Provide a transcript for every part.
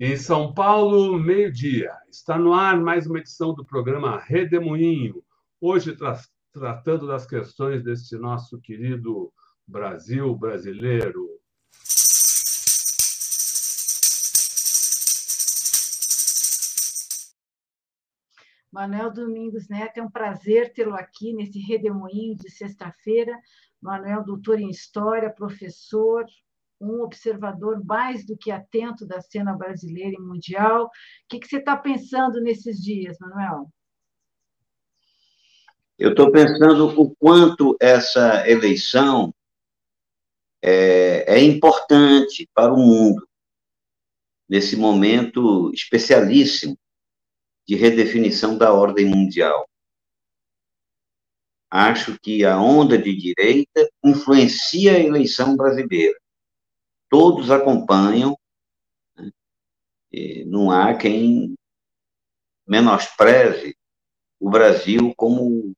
Em São Paulo, meio-dia. Está no ar mais uma edição do programa Redemoinho. Hoje, tra tratando das questões deste nosso querido Brasil brasileiro. Manuel Domingos Neto, é um prazer tê-lo aqui nesse Redemoinho de sexta-feira. Manuel, doutor em História, professor, um observador mais do que atento da cena brasileira e mundial. O que, que você está pensando nesses dias, Manuel? Eu estou pensando o quanto essa eleição é, é importante para o mundo, nesse momento especialíssimo de redefinição da ordem mundial. Acho que a onda de direita influencia a eleição brasileira todos acompanham, né? não há quem menospreze o Brasil como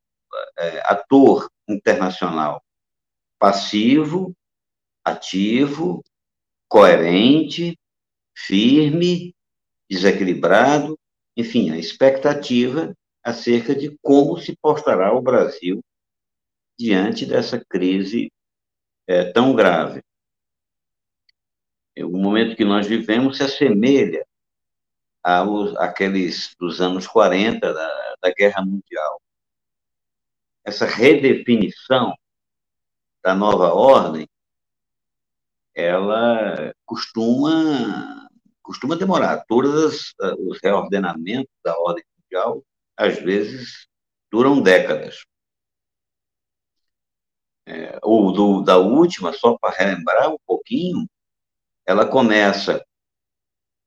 é, ator internacional, passivo, ativo, coerente, firme, desequilibrado, enfim, a expectativa acerca de como se postará o Brasil diante dessa crise é, tão grave o momento que nós vivemos se assemelha aos, àqueles dos anos 40 da, da Guerra Mundial. Essa redefinição da nova ordem, ela costuma costuma demorar. Todos os reordenamentos da ordem mundial, às vezes, duram décadas. É, ou do, da última, só para relembrar um pouquinho, ela começa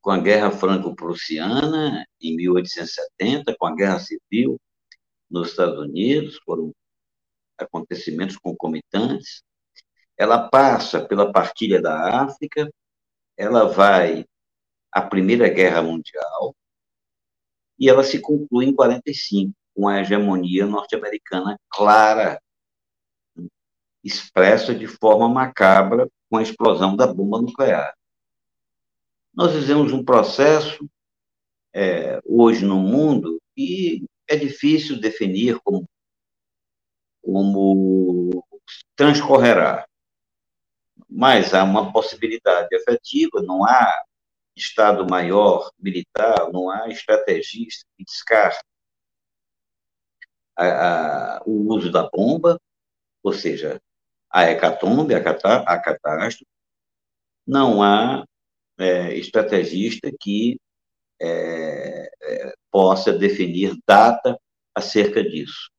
com a Guerra Franco-Prussiana, em 1870, com a Guerra Civil nos Estados Unidos, foram acontecimentos concomitantes. Ela passa pela partilha da África, ela vai à Primeira Guerra Mundial, e ela se conclui em 45, com a hegemonia norte-americana clara, expressa de forma macabra com a explosão da bomba nuclear. Nós vivemos um processo é, hoje no mundo e é difícil definir como, como transcorrerá. Mas há uma possibilidade efetiva, não há Estado maior militar, não há estrategista que descarte a, a, o uso da bomba, ou seja, a hecatombe, a, a catástrofe, não há é, estrategista que é, é, possa definir data acerca disso.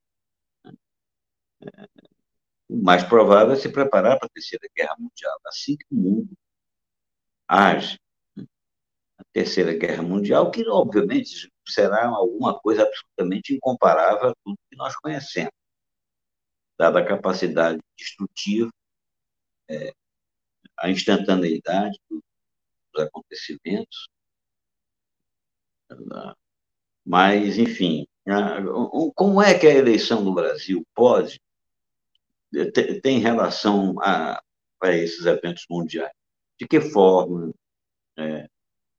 É, o mais provável é se preparar para a Terceira Guerra Mundial, assim que o mundo age. A Terceira Guerra Mundial, que obviamente será alguma coisa absolutamente incomparável a tudo que nós conhecemos dada a capacidade destrutiva, é, a instantaneidade dos acontecimentos. Mas, enfim, como é que a eleição do Brasil pode tem relação a, a esses eventos mundiais? De que forma é,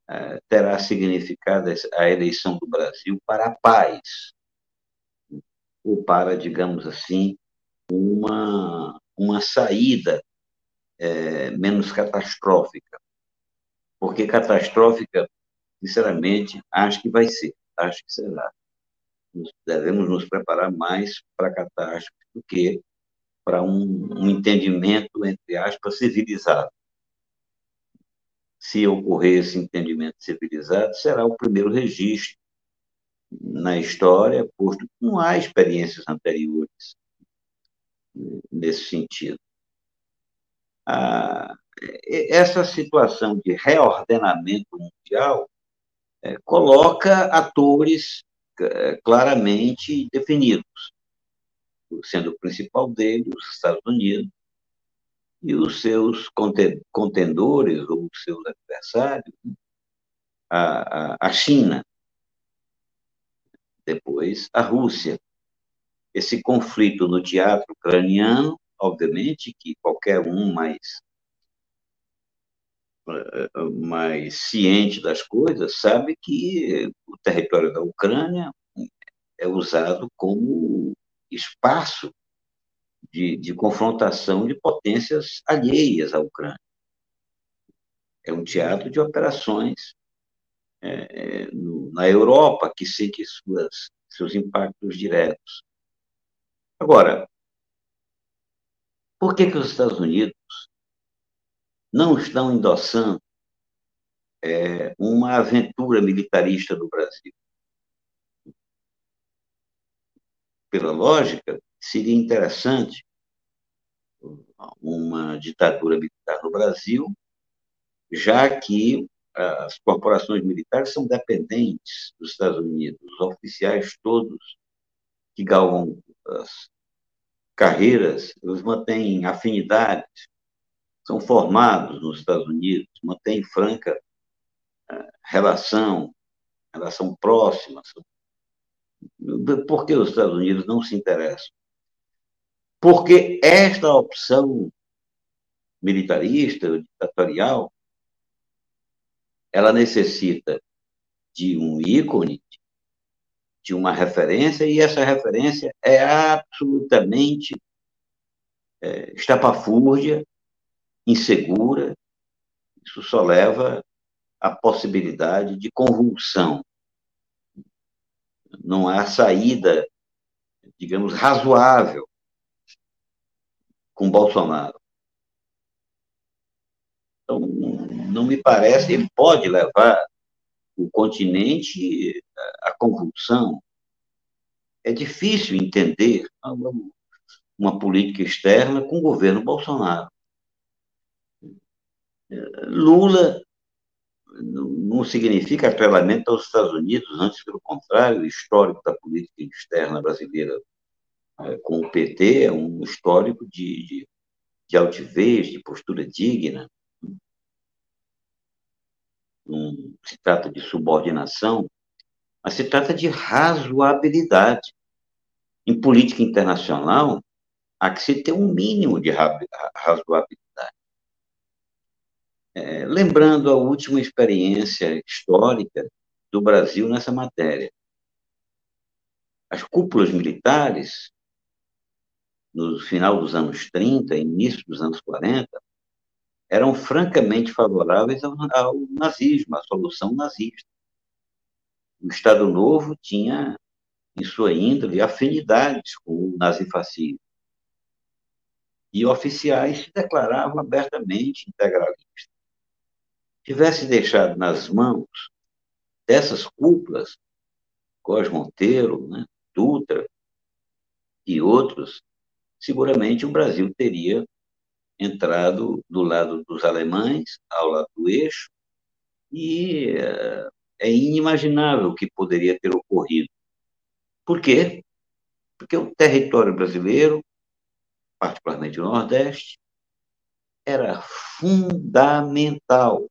é, terá significado a eleição do Brasil para a paz? Ou para, digamos assim, uma, uma saída é, menos catastrófica. Porque catastrófica, sinceramente, acho que vai ser, acho que será. Devemos nos preparar mais para catástrofe do que para um, um entendimento, entre aspas, civilizado. Se ocorrer esse entendimento civilizado, será o primeiro registro na história, posto que não há experiências anteriores nesse sentido. Ah, essa situação de reordenamento mundial é, coloca atores é, claramente definidos, sendo o principal deles os Estados Unidos e os seus contendores ou os seus adversários, né? a, a, a China, depois a Rússia, esse conflito no teatro ucraniano, obviamente, que qualquer um mais mais ciente das coisas sabe que o território da Ucrânia é usado como espaço de, de confrontação de potências alheias à Ucrânia. É um teatro de operações é no, na Europa que sente suas, seus impactos diretos. Agora, por que, que os Estados Unidos não estão endossando é, uma aventura militarista do Brasil. Pela lógica, seria interessante uma ditadura militar no Brasil, já que as corporações militares são dependentes dos Estados Unidos, os oficiais todos que galvam as carreiras, eles mantêm afinidades são formados nos Estados Unidos, mantêm franca eh, relação, relação próxima. Por que os Estados Unidos não se interessam? Porque esta opção militarista, ditatorial, ela necessita de um ícone, de uma referência, e essa referência é absolutamente é, estapafúrdia, insegura, isso só leva à possibilidade de convulsão. Não há saída, digamos, razoável com Bolsonaro. Então, não me parece, ele pode levar o continente à convulsão. É difícil entender uma política externa com o governo Bolsonaro. Lula não significa atrelamento aos Estados Unidos, antes, pelo contrário, o histórico da política externa brasileira é, com o PT é um histórico de, de, de altivez, de postura digna. Não se trata de subordinação, mas se trata de razoabilidade. Em política internacional, há que se ter um mínimo de razoabilidade. É, lembrando a última experiência histórica do Brasil nessa matéria. As cúpulas militares, no final dos anos 30, início dos anos 40, eram francamente favoráveis ao, ao nazismo, à solução nazista. O Estado Novo tinha, em sua índole, afinidades com o nazifascismo. E oficiais se declaravam abertamente integralistas tivesse deixado nas mãos dessas cúpulas, Cos Monteiro, né, Dutra e outros, seguramente o Brasil teria entrado do lado dos alemães, ao lado do eixo, e é, é inimaginável o que poderia ter ocorrido. Por quê? Porque o território brasileiro, particularmente o Nordeste, era fundamental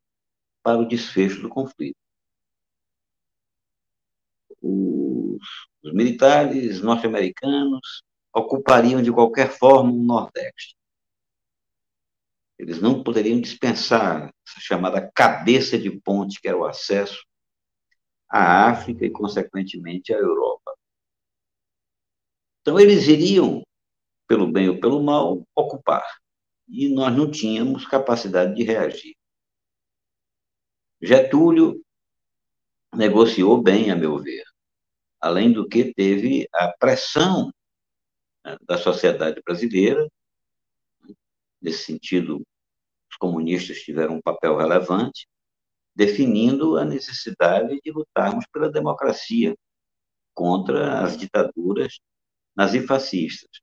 para o desfecho do conflito. Os, os militares norte-americanos ocupariam de qualquer forma o Nordeste. Eles não poderiam dispensar essa chamada cabeça de ponte, que era o acesso à África e, consequentemente, à Europa. Então, eles iriam, pelo bem ou pelo mal, ocupar. E nós não tínhamos capacidade de reagir. Getúlio negociou bem, a meu ver, além do que teve a pressão né, da sociedade brasileira, nesse sentido, os comunistas tiveram um papel relevante, definindo a necessidade de lutarmos pela democracia contra as ditaduras nazifascistas.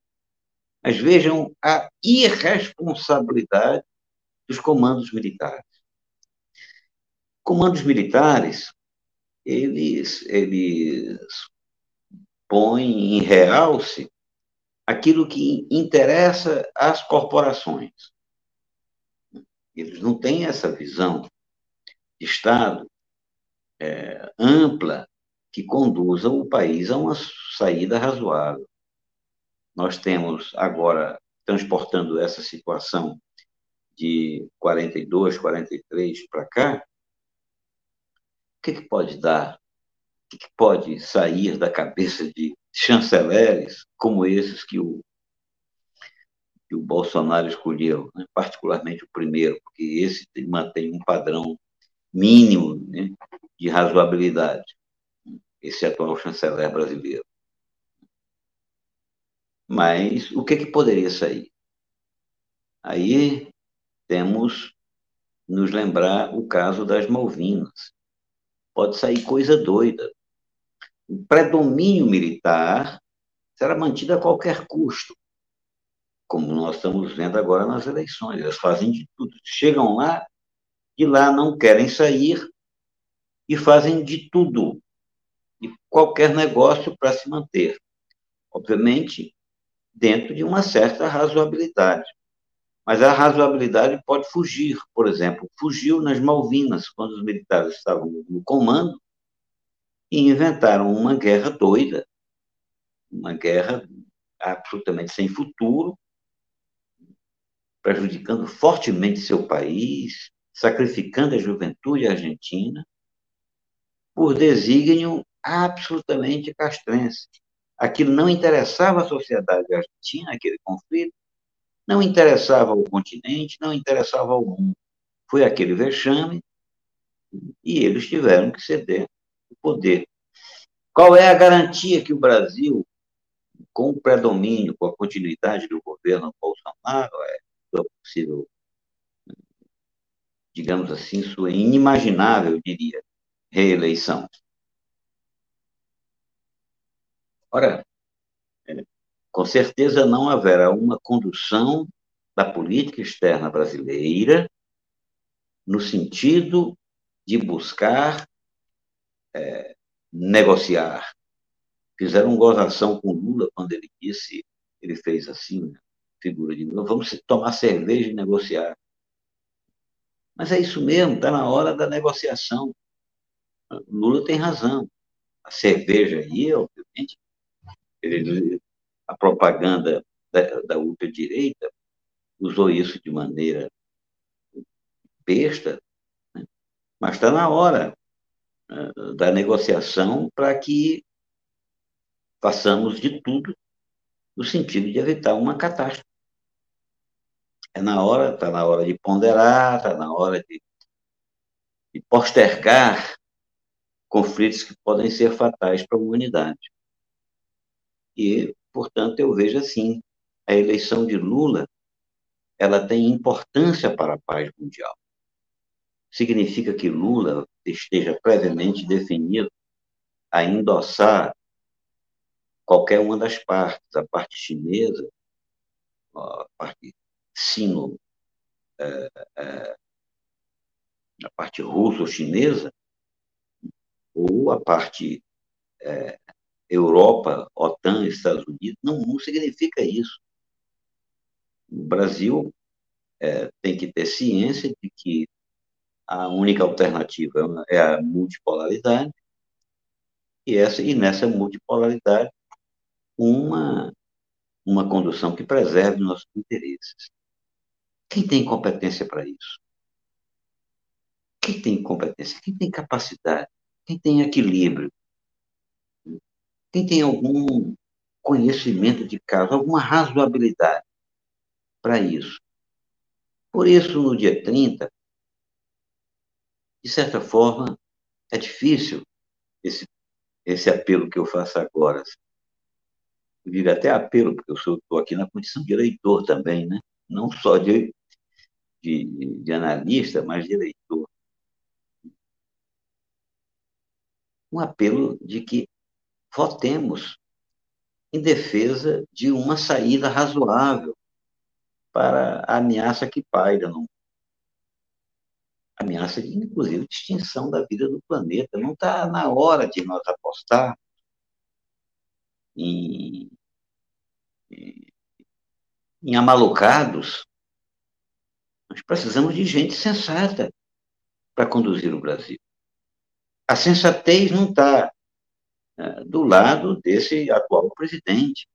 Mas vejam a irresponsabilidade dos comandos militares comandos militares, eles, eles põem em realce aquilo que interessa às corporações. Eles não têm essa visão de Estado é, ampla que conduza o país a uma saída razoável. Nós temos agora, transportando essa situação de 42, 43 para cá, o que, que pode dar? O que, que pode sair da cabeça de chanceleres como esses que o, que o Bolsonaro escolheu, né? particularmente o primeiro, porque esse mantém um padrão mínimo né, de razoabilidade, esse atual chanceler brasileiro. Mas o que, que poderia sair? Aí temos nos lembrar o caso das Malvinas. Pode sair coisa doida. O predomínio militar será mantido a qualquer custo, como nós estamos vendo agora nas eleições. Elas fazem de tudo. Chegam lá e lá não querem sair e fazem de tudo, de qualquer negócio para se manter. Obviamente, dentro de uma certa razoabilidade. Mas a razoabilidade pode fugir. Por exemplo, fugiu nas Malvinas, quando os militares estavam no comando, e inventaram uma guerra doida, uma guerra absolutamente sem futuro, prejudicando fortemente seu país, sacrificando a juventude argentina, por desígnio absolutamente castrense. Aquilo não interessava a sociedade argentina, aquele conflito, não interessava ao continente, não interessava ao mundo. Foi aquele vexame e eles tiveram que ceder o poder. Qual é a garantia que o Brasil, com o predomínio, com a continuidade do governo Bolsonaro, é possível, digamos assim, sua inimaginável, eu diria, reeleição? Ora, é, com certeza não haverá uma condução da política externa brasileira no sentido de buscar é, negociar. Fizeram gozação com Lula quando ele disse, ele fez assim, né, figura de vamos tomar cerveja e negociar. Mas é isso mesmo, está na hora da negociação. Lula tem razão. A cerveja aí, obviamente, ele, a propaganda da, da ultradireita usou isso de maneira besta, né? mas está na hora da negociação para que façamos de tudo no sentido de evitar uma catástrofe. É na hora, está na hora de ponderar, está na hora de, de postergar conflitos que podem ser fatais para a humanidade. E, portanto, eu vejo assim, a eleição de Lula, ela tem importância para a paz mundial. Significa que Lula esteja previamente definido a endossar qualquer uma das partes, a parte chinesa, a parte sino, é, é, a parte russo-chinesa, ou a parte é, Europa, OTAN, Estados Unidos, não, não significa isso. O Brasil é, tem que ter ciência de que a única alternativa é a multipolaridade, e, essa, e nessa multipolaridade, uma, uma condução que preserve nossos interesses. Quem tem competência para isso? Quem tem competência? Quem tem capacidade? Quem tem equilíbrio? Quem tem algum conhecimento de caso, alguma razoabilidade para isso? Por isso, no dia 30, de certa forma, é difícil esse, esse apelo que eu faço agora. Eu digo até apelo, porque eu estou aqui na condição de eleitor também, né? não só de, de, de analista, mas de eleitor. Um apelo de que votemos em defesa de uma saída razoável para a ameaça que paira no ameaça de, inclusive, extinção da vida do planeta. Não está na hora de nós apostar em, em, em amalucados. Nós precisamos de gente sensata para conduzir o Brasil. A sensatez não está né, do lado desse atual presidente.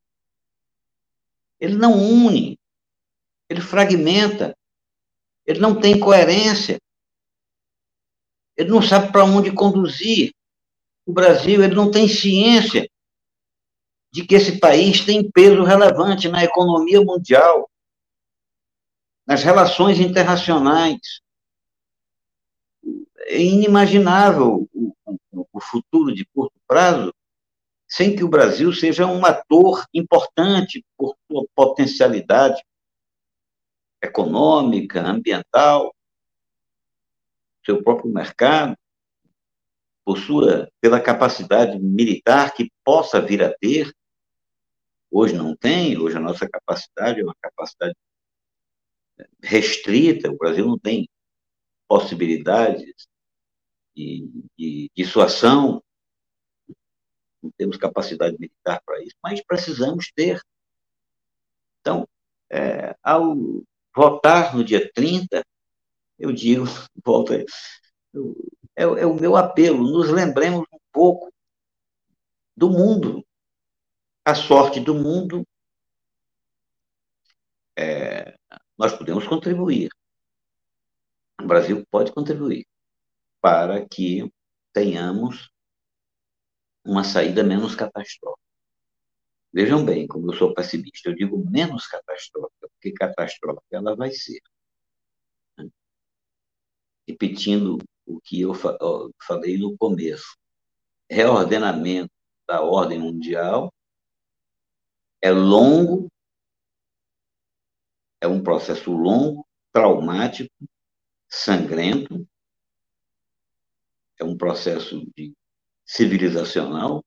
Ele não une, ele fragmenta. Ele não tem coerência. Ele não sabe para onde conduzir. O Brasil ele não tem ciência de que esse país tem peso relevante na economia mundial, nas relações internacionais. É inimaginável o, o, o futuro de curto prazo sem que o Brasil seja um ator importante por sua potencialidade econômica, ambiental, seu próprio mercado, por sua, pela capacidade militar que possa vir a ter. Hoje não tem, hoje a nossa capacidade é uma capacidade restrita, o Brasil não tem possibilidades de, de dissuasão, não temos capacidade militar para isso, mas precisamos ter. Então, é, ao votar no dia 30, eu digo, volta, eu, é, é o meu apelo, nos lembremos um pouco do mundo. A sorte do mundo, é, nós podemos contribuir. O Brasil pode contribuir para que tenhamos uma saída menos catastrófica. Vejam bem, como eu sou pessimista, eu digo menos catastrófica, porque catastrófica ela vai ser. Repetindo o que eu falei no começo, reordenamento da ordem mundial é longo, é um processo longo, traumático, sangrento, é um processo de civilizacional.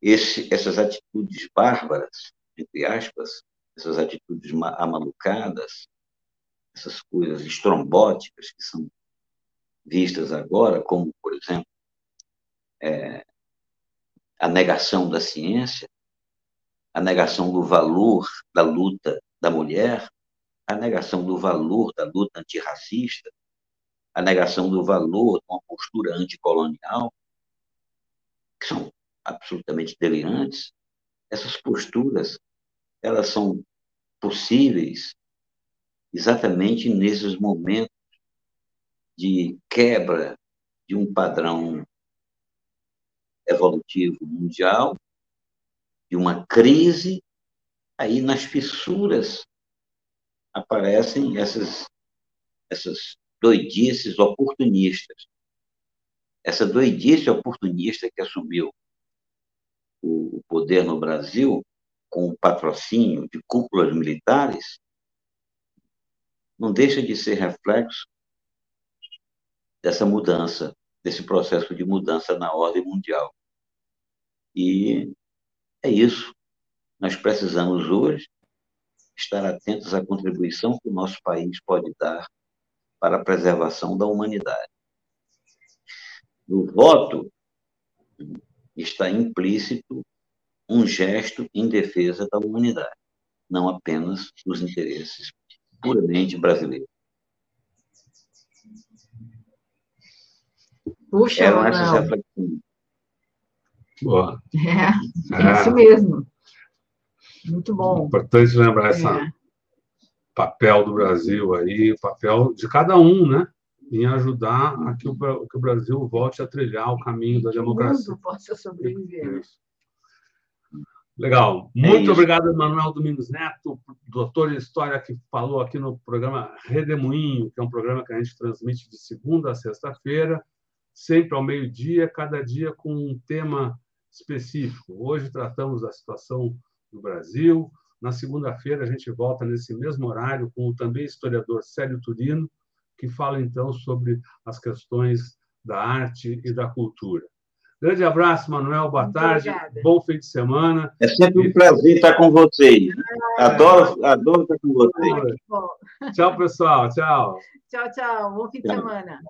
Esse, essas atitudes bárbaras, entre aspas, essas atitudes amalucadas, essas coisas estrombóticas que são vistas agora, como, por exemplo, é, a negação da ciência, a negação do valor da luta da mulher, a negação do valor da luta antirracista, a negação do valor de uma postura anticolonial, que são absolutamente delirantes. Essas posturas, elas são possíveis exatamente nesses momentos de quebra de um padrão evolutivo mundial, de uma crise, aí nas fissuras aparecem essas, essas doidices oportunistas. Essa doidice oportunista que assumiu o poder no Brasil, com o patrocínio de cúpulas militares, não deixa de ser reflexo dessa mudança, desse processo de mudança na ordem mundial. E é isso. Nós precisamos hoje estar atentos à contribuição que o nosso país pode dar para a preservação da humanidade. No voto está implícito um gesto em defesa da humanidade, não apenas dos interesses puramente brasileiros. Puxa, Eram essas reflexões. Boa. É, é, isso mesmo. Muito bom. Importante lembrar essa, é papel do Brasil aí, o papel de cada um, né? Em ajudar a que o, que o Brasil volte a trilhar o caminho da democracia. O mundo possa sobreviver. Isso. Legal. É Muito é obrigado, Manuel Domingos Neto, doutor em História, que falou aqui no programa Redemoinho, que é um programa que a gente transmite de segunda a sexta-feira, sempre ao meio-dia, cada dia com um tema específico. Hoje tratamos da situação do Brasil, na segunda-feira, a gente volta nesse mesmo horário com o também historiador Célio Turino, que fala então sobre as questões da arte e da cultura. Grande abraço, Manuel. Boa Muito tarde. Obrigada. Bom fim de semana. É sempre um prazer estar com vocês. Adoro, adoro estar com vocês. tchau, pessoal. Tchau. Tchau, tchau. Bom fim de tchau. semana.